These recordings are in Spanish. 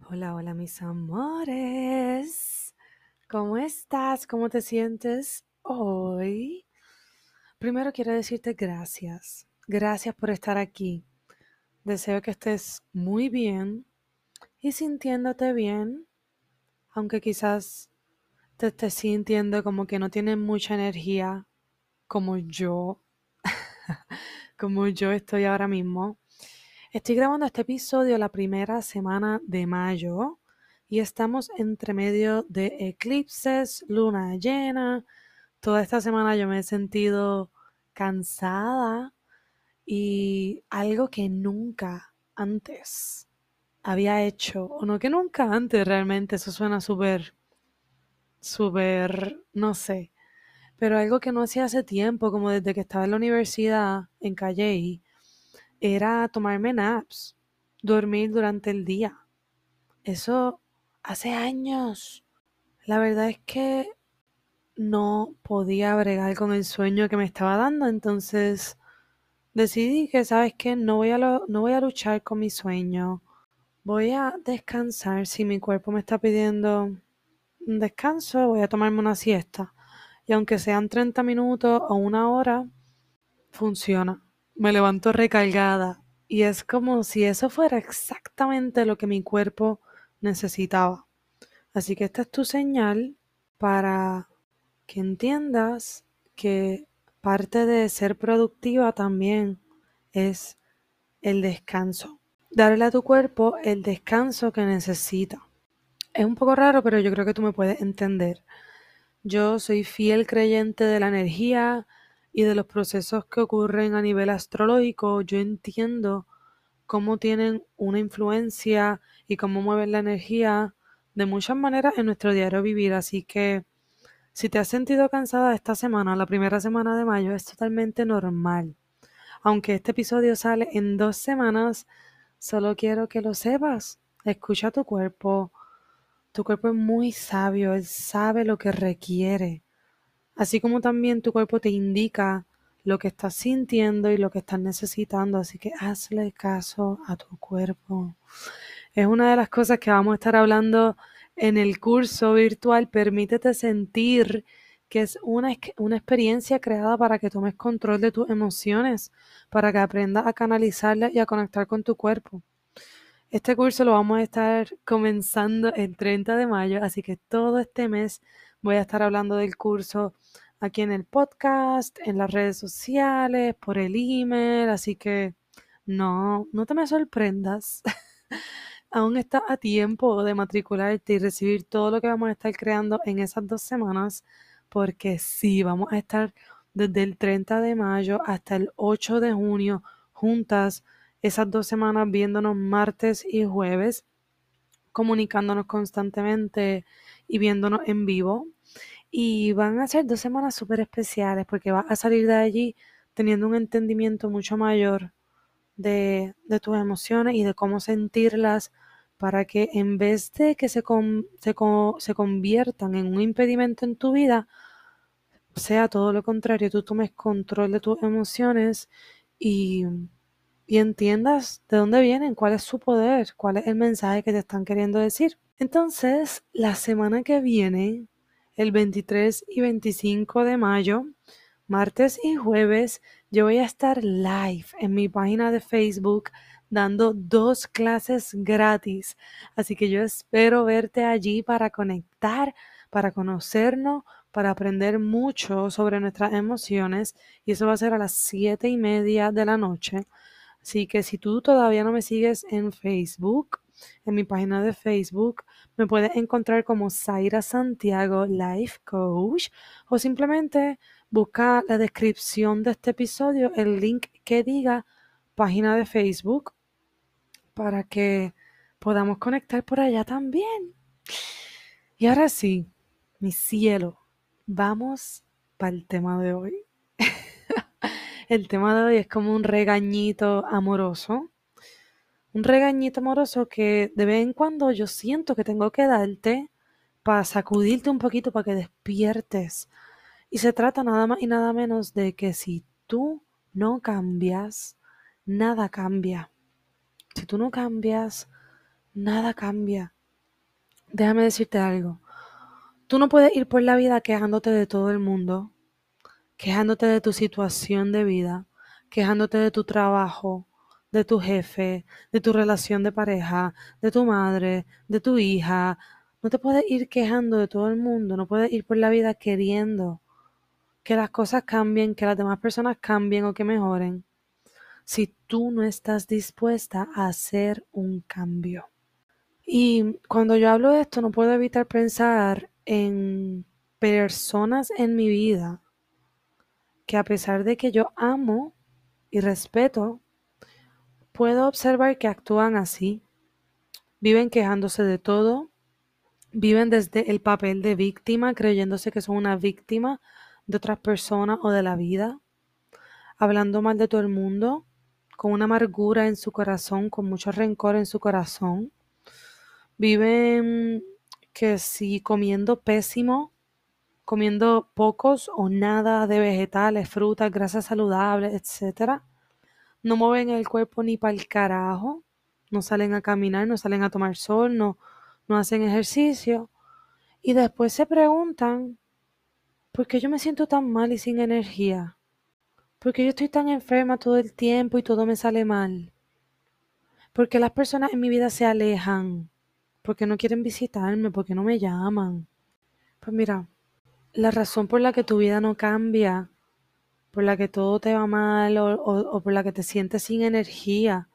Hola, hola mis amores. ¿Cómo estás? ¿Cómo te sientes hoy? Primero quiero decirte gracias. Gracias por estar aquí. Deseo que estés muy bien y sintiéndote bien, aunque quizás te estés sintiendo como que no tienes mucha energía como yo, como yo estoy ahora mismo. Estoy grabando este episodio la primera semana de mayo y estamos entre medio de eclipses, luna llena. Toda esta semana yo me he sentido cansada y algo que nunca antes había hecho, o no que nunca antes realmente, eso suena súper, súper, no sé, pero algo que no hacía hace tiempo, como desde que estaba en la universidad en Calle era tomarme naps, dormir durante el día. Eso hace años. La verdad es que no podía bregar con el sueño que me estaba dando, entonces decidí que, ¿sabes qué? No voy a, no voy a luchar con mi sueño. Voy a descansar. Si mi cuerpo me está pidiendo un descanso, voy a tomarme una siesta. Y aunque sean 30 minutos o una hora, funciona me levanto recargada y es como si eso fuera exactamente lo que mi cuerpo necesitaba. Así que esta es tu señal para que entiendas que parte de ser productiva también es el descanso. Darle a tu cuerpo el descanso que necesita. Es un poco raro, pero yo creo que tú me puedes entender. Yo soy fiel creyente de la energía, y de los procesos que ocurren a nivel astrológico, yo entiendo cómo tienen una influencia y cómo mueven la energía de muchas maneras en nuestro diario vivir. Así que si te has sentido cansada esta semana, la primera semana de mayo, es totalmente normal. Aunque este episodio sale en dos semanas, solo quiero que lo sepas. Escucha tu cuerpo. Tu cuerpo es muy sabio, él sabe lo que requiere así como también tu cuerpo te indica lo que estás sintiendo y lo que estás necesitando, así que hazle caso a tu cuerpo. Es una de las cosas que vamos a estar hablando en el curso virtual, permítete sentir que es una, una experiencia creada para que tomes control de tus emociones, para que aprendas a canalizarlas y a conectar con tu cuerpo. Este curso lo vamos a estar comenzando el 30 de mayo, así que todo este mes voy a estar hablando del curso aquí en el podcast, en las redes sociales, por el email, así que no, no te me sorprendas. aún estás a tiempo de matricularte y recibir todo lo que vamos a estar creando en esas dos semanas, porque sí, vamos a estar desde el 30 de mayo hasta el 8 de junio juntas esas dos semanas viéndonos martes y jueves, comunicándonos constantemente y viéndonos en vivo. Y van a ser dos semanas súper especiales porque vas a salir de allí teniendo un entendimiento mucho mayor de, tus emociones y de cómo sentirlas para que en vez de que se, se, se conviertan en un impedimento en tu vida, sea todo lo contrario, tú tomes control de tus emociones y, y entiendas de dónde vienen, cuál es su poder, cuál es el mensaje que te están queriendo decir. Entonces, la semana que viene, el 23 y 25 de mayo, martes y jueves, yo voy a estar live en mi página de Facebook dando dos clases gratis. Así que yo espero verte allí para conectar, para conocernos, para aprender mucho sobre nuestras emociones. Y eso va a ser a las siete y media de la noche. Así que si tú todavía no me sigues en Facebook, en mi página de Facebook, me puedes encontrar como Zaira Santiago Life Coach o simplemente busca la descripción de este episodio, el link que diga página de Facebook para que podamos conectar por allá también. Y ahora sí, mi cielo, vamos para el tema de hoy. el tema de hoy es como un regañito amoroso. Un regañito amoroso que de vez en cuando yo siento que tengo que darte para sacudirte un poquito, para que despiertes y se trata nada más y nada menos de que si tú no cambias, nada cambia. Si tú no cambias, nada cambia. Déjame decirte algo. Tú no puedes ir por la vida quejándote de todo el mundo, quejándote de tu situación de vida, quejándote de tu trabajo, de tu jefe, de tu relación de pareja, de tu madre, de tu hija. No te puedes ir quejando de todo el mundo, no puedes ir por la vida queriendo que las cosas cambien, que las demás personas cambien o que mejoren, si tú no estás dispuesta a hacer un cambio. Y cuando yo hablo de esto, no puedo evitar pensar en personas en mi vida que a pesar de que yo amo y respeto, puedo observar que actúan así. Viven quejándose de todo, viven desde el papel de víctima, creyéndose que son una víctima de otras personas o de la vida, hablando mal de todo el mundo, con una amargura en su corazón, con mucho rencor en su corazón. Viven que si comiendo pésimo, comiendo pocos o nada de vegetales, frutas, grasas saludables, etc. No mueven el cuerpo ni para el carajo, no salen a caminar, no salen a tomar sol, no, no hacen ejercicio. Y después se preguntan ¿Por qué yo me siento tan mal y sin energía? ¿Por qué yo estoy tan enferma todo el tiempo y todo me sale mal? ¿Por qué las personas en mi vida se alejan? ¿Por qué no quieren visitarme? ¿Por qué no me llaman? Pues mira, la razón por la que tu vida no cambia, por la que todo te va mal o, o por la que te sientes sin energía,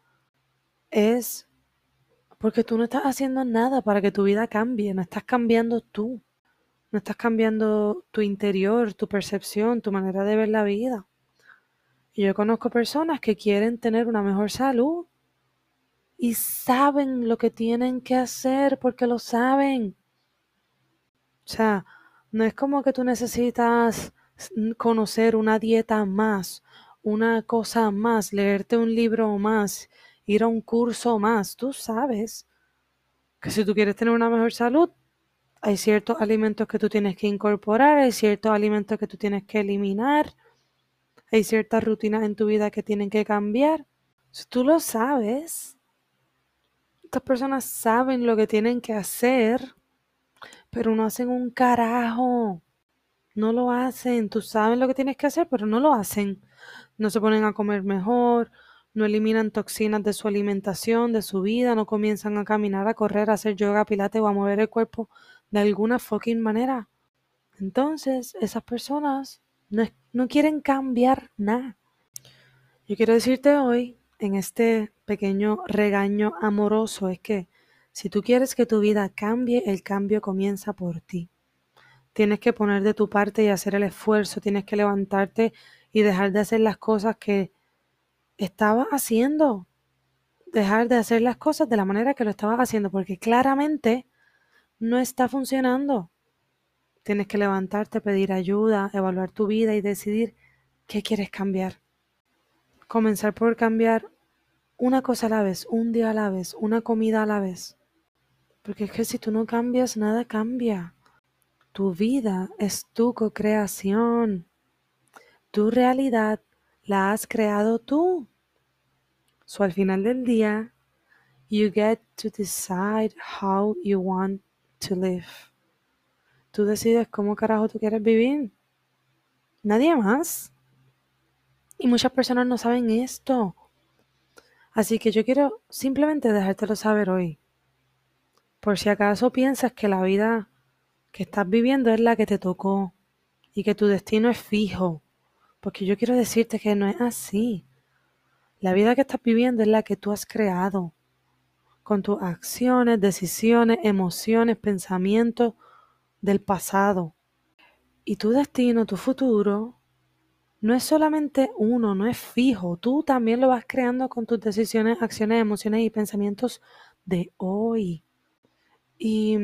es porque tú no estás haciendo nada para que tu vida cambie, no estás cambiando tú. No estás cambiando tu interior, tu percepción, tu manera de ver la vida. Y yo conozco personas que quieren tener una mejor salud y saben lo que tienen que hacer porque lo saben. O sea, no es como que tú necesitas conocer una dieta más, una cosa más, leerte un libro más, ir a un curso más. Tú sabes que si tú quieres tener una mejor salud, hay ciertos alimentos que tú tienes que incorporar, hay ciertos alimentos que tú tienes que eliminar, hay ciertas rutinas en tu vida que tienen que cambiar. Tú lo sabes, estas personas saben lo que tienen que hacer, pero no hacen un carajo. No lo hacen. Tú sabes lo que tienes que hacer, pero no lo hacen. No se ponen a comer mejor, no eliminan toxinas de su alimentación, de su vida, no comienzan a caminar, a correr, a hacer yoga, pilates o a mover el cuerpo de alguna fucking manera. Entonces, esas personas no, no quieren cambiar nada. Yo quiero decirte hoy, en este pequeño regaño amoroso, es que Si tú quieres que tu vida cambie, el cambio comienza por ti. Tienes que poner de tu parte y hacer el esfuerzo, tienes que levantarte y dejar de hacer las cosas que estabas haciendo. Dejar de hacer las cosas de la manera que lo estabas haciendo, porque claramente no está funcionando. Tienes que levantarte, pedir ayuda, evaluar tu vida y decidir qué quieres cambiar. Comenzar por cambiar una cosa a la vez, un día a la vez, una comida a la vez. Porque es que si tú no cambias, nada cambia. Tu vida es tu co-creación. Tu realidad la has creado tú. So al final del día, you get to decide how you want to live. Tú decides cómo carajo tú quieres vivir. Nadie más. Y muchas personas no saben esto. Así que yo quiero simplemente dejártelo saber hoy. Por si acaso piensas que la vida que estás viviendo es la que te tocó y que tu destino es fijo. Porque yo quiero decirte que no es así. La vida que estás viviendo es la que tú has creado con tus acciones, decisiones, emociones, pensamientos del pasado. Y tu destino, tu futuro, no es solamente uno, no es fijo. Tú también lo vas creando con tus decisiones, acciones, emociones y pensamientos de hoy. Y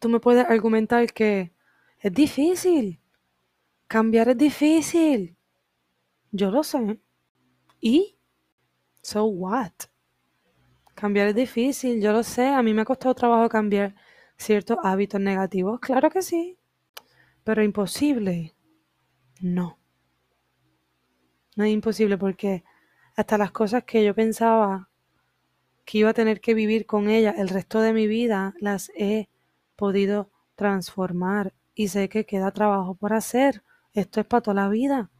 tú me puedes argumentar que es difícil. Cambiar es difícil. Yo lo sé. ¿Y? So what? Cambiar es difícil, yo lo sé. A mí me ha costado trabajo cambiar ciertos hábitos negativos. Claro que sí. Pero imposible. No. No es imposible porque hasta las cosas que yo pensaba que iba a tener que vivir con ella el resto de mi vida, las he podido transformar y sé que queda trabajo por hacer. Esto es para toda la vida.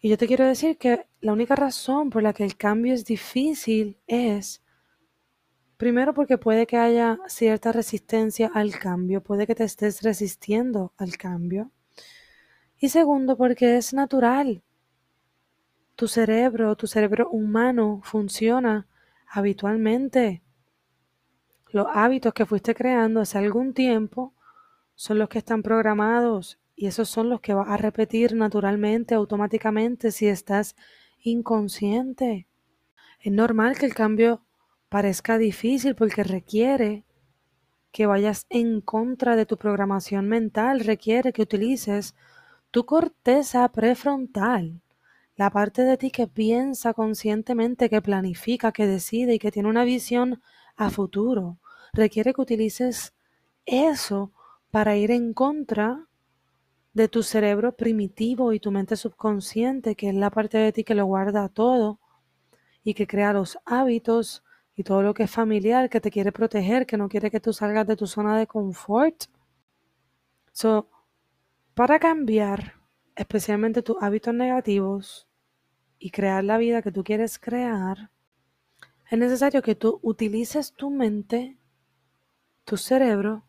Y yo te quiero decir que la única razón por la que el cambio es difícil es, primero porque puede que haya cierta resistencia al cambio, puede que te estés resistiendo al cambio. Y segundo porque es natural. Tu cerebro, tu cerebro humano funciona habitualmente. Los hábitos que fuiste creando hace algún tiempo son los que están programados y esos son los que vas a repetir naturalmente, automáticamente, si estás inconsciente. Es normal que el cambio parezca difícil porque requiere que vayas en contra de tu programación mental, requiere que utilices tu corteza prefrontal, la parte de ti que piensa conscientemente, que planifica, que decide y que tiene una visión a futuro. Requiere que utilices eso para ir en contra de tu cerebro primitivo y tu mente subconsciente, que es la parte de ti que lo guarda todo y que crea los hábitos y todo lo que es familiar, que te quiere proteger, que no quiere que tú salgas de tu zona de confort. So, para cambiar especialmente tus hábitos negativos y crear la vida que tú quieres crear, es necesario que tú utilices tu mente, tu cerebro,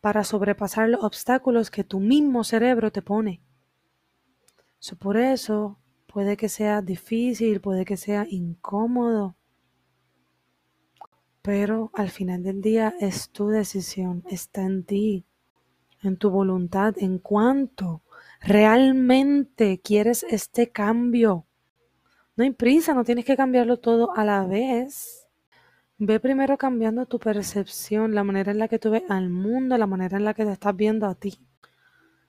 para sobrepasar los obstáculos que tu mismo cerebro te pone. por eso puede que sea difícil, puede que sea incómodo, pero al final del día es tu decisión, está en ti, en tu voluntad, en cuanto realmente quieres este cambio. No hay prisa, no tienes que cambiarlo todo a la vez. Ve primero cambiando tu percepción, la manera en la que tú ves al mundo, la manera en la que te estás viendo a ti.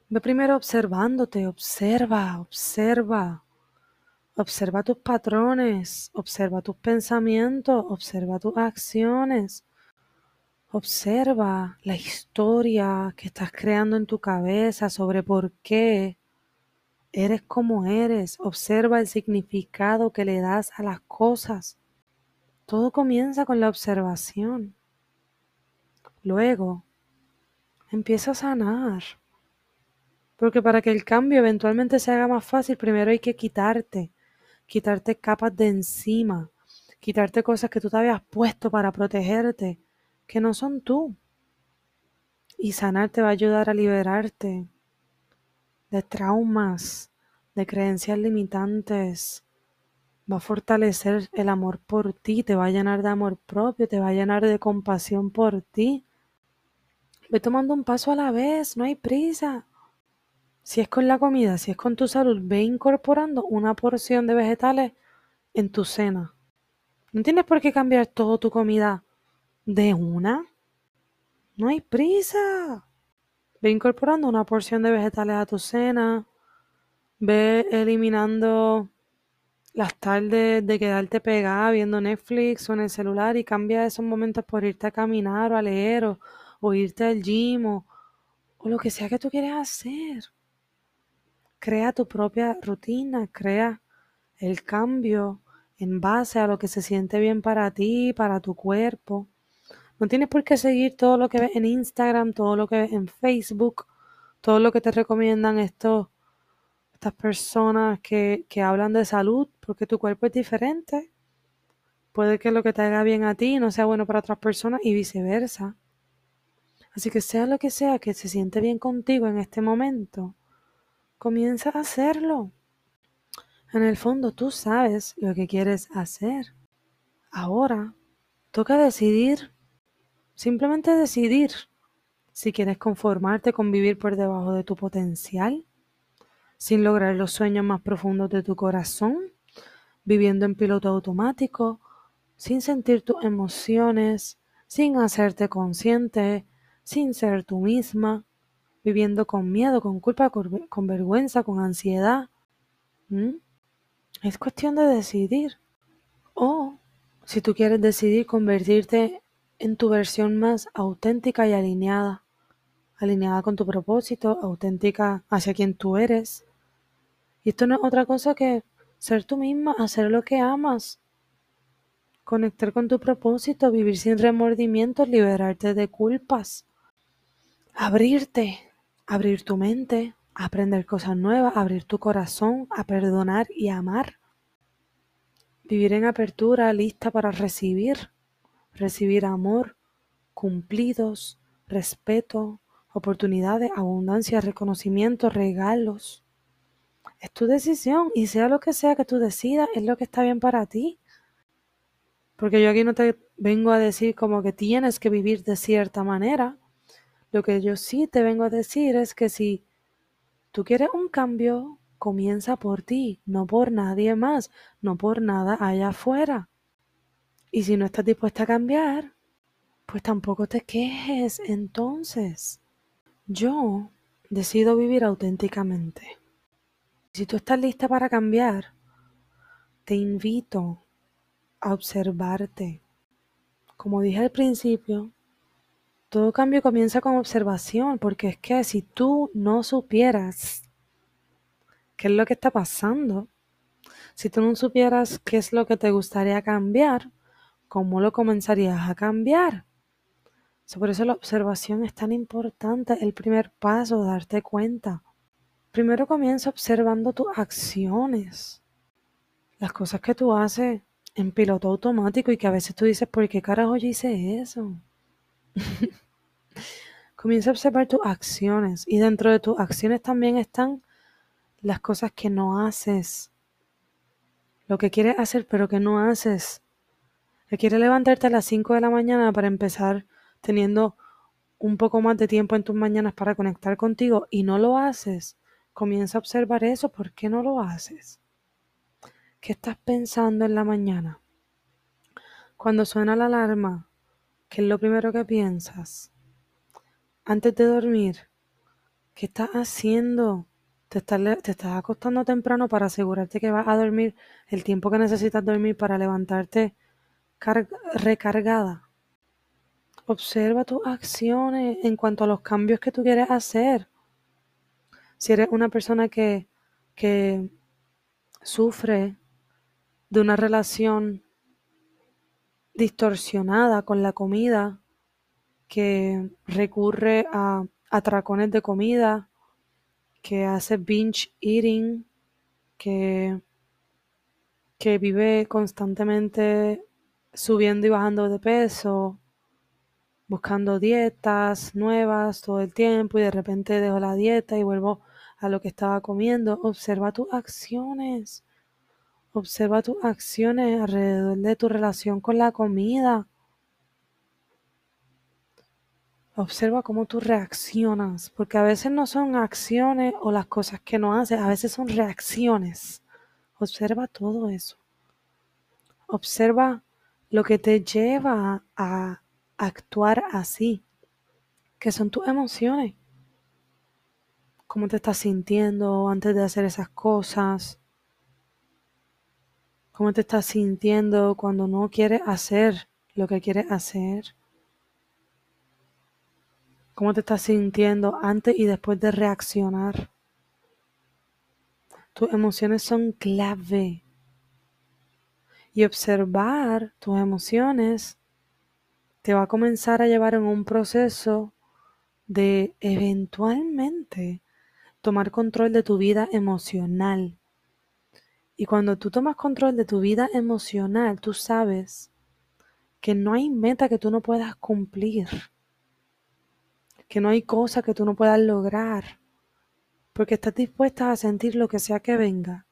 Ve primero observándote, observa, observa. Observa tus patrones, observa tus pensamientos, observa tus acciones. Observa la historia que estás creando en tu cabeza sobre por qué eres como eres. Observa el significado que le das a las cosas. Todo comienza con la observación. Luego, empieza a sanar. Porque para que el cambio eventualmente se haga más fácil, primero hay que quitarte, quitarte capas de encima, quitarte cosas que tú te habías puesto para protegerte, que no son tú. Y sanar te va a ayudar a liberarte de traumas, de creencias limitantes, va a fortalecer el amor por ti, te va a llenar de amor propio, te va a llenar de compasión por ti. Ve tomando un paso a la vez, no hay prisa. Si es con la comida, si es con tu salud, ve incorporando una porción de vegetales en tu cena. No tienes por qué cambiar toda tu comida de una. No hay prisa. Ve incorporando una porción de vegetales a tu cena. Ve eliminando las tardes de quedarte pegada viendo Netflix o en el celular y cambia esos momentos por irte a caminar o a leer o, irte al gym o, o lo que sea que tú quieras hacer. Crea tu propia rutina, crea el cambio en base a lo que se siente bien para ti, para tu cuerpo. No tienes por qué seguir todo lo que ves en Instagram, todo lo que ves en Facebook, todo lo que te recomiendan estos estas personas que, que hablan de salud, porque tu cuerpo es diferente. Puede que lo que te haga bien a ti no sea bueno para otras personas y viceversa. Así que sea lo que sea que se siente bien contigo en este momento, comienza a hacerlo. En el fondo tú sabes lo que quieres hacer. Ahora toca decidir, simplemente decidir si quieres conformarte con vivir por debajo de tu potencial sin lograr los sueños más profundos de tu corazón, viviendo en piloto automático, sin sentir tus emociones, sin hacerte consciente, sin ser tú misma, viviendo con miedo, con culpa, con vergüenza, con ansiedad. Es cuestión de decidir. O si tú quieres decidir convertirte en tu versión más auténtica y alineada, alineada con tu propósito, auténtica hacia quien tú eres, y esto no es otra cosa que ser tú misma, hacer lo que amas, conectar con tu propósito, vivir sin remordimientos, liberarte de culpas, abrirte, abrir tu mente, aprender cosas nuevas, abrir tu corazón, a perdonar y amar. Vivir en apertura, lista para recibir, recibir amor, cumplidos, respeto, oportunidades, abundancia, reconocimiento, regalos. Es tu decisión y sea lo que sea que tú decidas, es lo que está bien para ti. Porque yo aquí no te vengo a decir como que tienes que vivir de cierta manera. Lo que yo sí te vengo a decir es que si tú quieres un cambio, comienza por ti, no por nadie más, no por nada allá afuera. Y si no estás dispuesta a cambiar, pues tampoco te quejes entonces. Yo decido vivir auténticamente. Si tú estás lista para cambiar, te invito a observarte. Como dije al principio, todo cambio comienza con observación, porque es que si tú no supieras qué es lo que está pasando, si tú no supieras qué es lo que te gustaría cambiar, ¿cómo lo comenzarías a cambiar? por eso la observación es tan importante, el primer paso, darte cuenta. Primero comienza observando tus acciones, las cosas que tú haces en piloto automático y que a veces tú dices, ¿por qué carajo yo hice eso? comienza a observar tus acciones y dentro de tus acciones también están las cosas que no haces, lo que quieres hacer pero que no haces. Que quieres levantarte a las 5 de la mañana para empezar teniendo un poco más de tiempo en tus mañanas para conectar contigo y no lo haces Comienza a observar eso. ¿Por qué no lo haces? ¿Qué estás pensando en la mañana? Cuando suena la alarma, ¿qué es lo primero que piensas? Antes de dormir, ¿qué estás haciendo? Te estás, acostando temprano para asegurarte que vas a dormir el tiempo que necesitas dormir para levantarte recargada. Observa tus acciones en cuanto a los cambios que tú quieres hacer. Si eres una persona que, que sufre de una relación distorsionada con la comida, que recurre a atracones de comida, que hace binge eating, que, que vive constantemente subiendo y bajando de peso, buscando dietas nuevas todo el tiempo y de repente dejo la dieta y vuelvo a lo que estaba comiendo. Observa tus acciones. Observa tus acciones alrededor de tu relación con la comida. Observa cómo tú reaccionas, porque a veces no son acciones o las cosas que no haces, a veces son reacciones. Observa todo eso. Observa lo que te lleva a actuar así, que son tus emociones. Cómo te estás sintiendo antes de hacer esas cosas. Cómo te estás sintiendo cuando no quieres hacer lo que quieres hacer. Cómo te estás sintiendo antes y después de reaccionar. Tus emociones son clave y observar tus emociones te va a comenzar a llevar en un proceso de eventualmente tomar control de tu vida emocional. Y cuando tú tomas control de tu vida emocional, tú sabes que no hay meta que tú no puedas cumplir, que no hay cosa que tú no puedas lograr, porque estás dispuesta a sentir lo que sea que venga,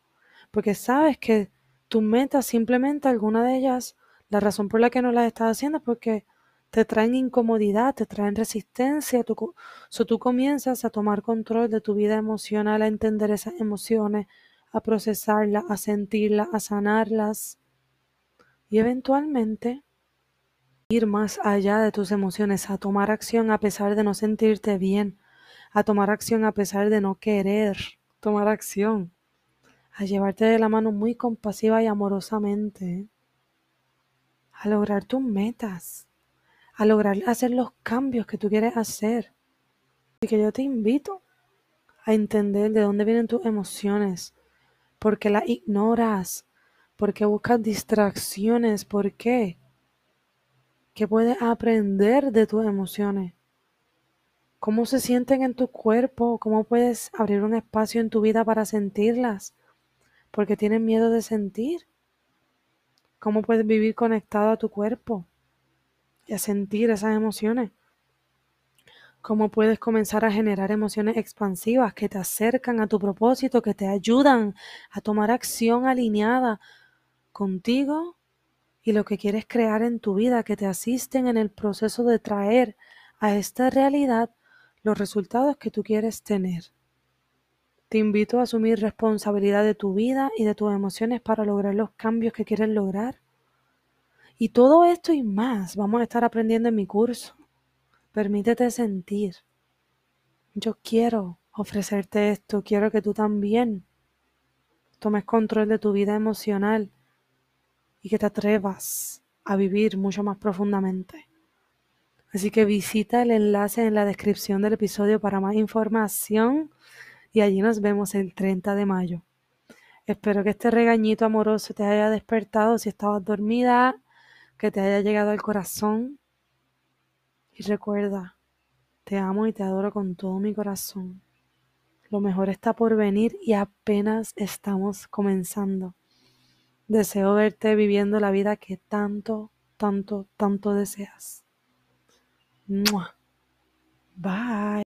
porque sabes que tus metas simplemente alguna de ellas, la razón por la que no las estás haciendo es porque te traen incomodidad, te traen resistencia, tú, tú comienzas a tomar control de tu vida emocional, a entender esas emociones, a procesarlas, a sentirlas, a sanarlas y eventualmente ir más allá de tus emociones, a tomar acción a pesar de no sentirte bien, a tomar acción a pesar de no querer tomar acción a llevarte de la mano muy compasiva y amorosamente, a lograr tus metas, a lograr hacer los cambios que tú quieres hacer. Así que yo te invito a entender de dónde vienen tus emociones, por qué las ignoras, por qué buscas distracciones, por qué, qué puedes aprender de tus emociones, cómo se sienten en tu cuerpo, cómo puedes abrir un espacio en tu vida para sentirlas porque tienes miedo de sentir. ¿Cómo puedes vivir conectado a tu cuerpo y a sentir esas emociones? ¿Cómo puedes comenzar a generar emociones expansivas que te acercan a tu propósito, que te ayudan a tomar acción alineada contigo y lo que quieres crear en tu vida, que te asisten en el proceso de traer a esta realidad los resultados que tú quieres tener? Te invito a asumir responsabilidad de tu vida y de tus emociones para lograr los cambios que quieres lograr. Y todo esto y más vamos a estar aprendiendo en mi curso. Permítete sentir. Yo quiero ofrecerte esto, quiero que tú también tomes control de tu vida emocional y que te atrevas a vivir mucho más profundamente. Así que visita el enlace en la descripción del episodio para más información y allí nos vemos el 30 de mayo. Espero que este regañito amoroso te haya despertado si estabas dormida, que te haya llegado al corazón. Y recuerda, te amo y te adoro con todo mi corazón. Lo mejor está por venir y apenas estamos comenzando. Deseo verte viviendo la vida que tanto, tanto, tanto deseas. Bye.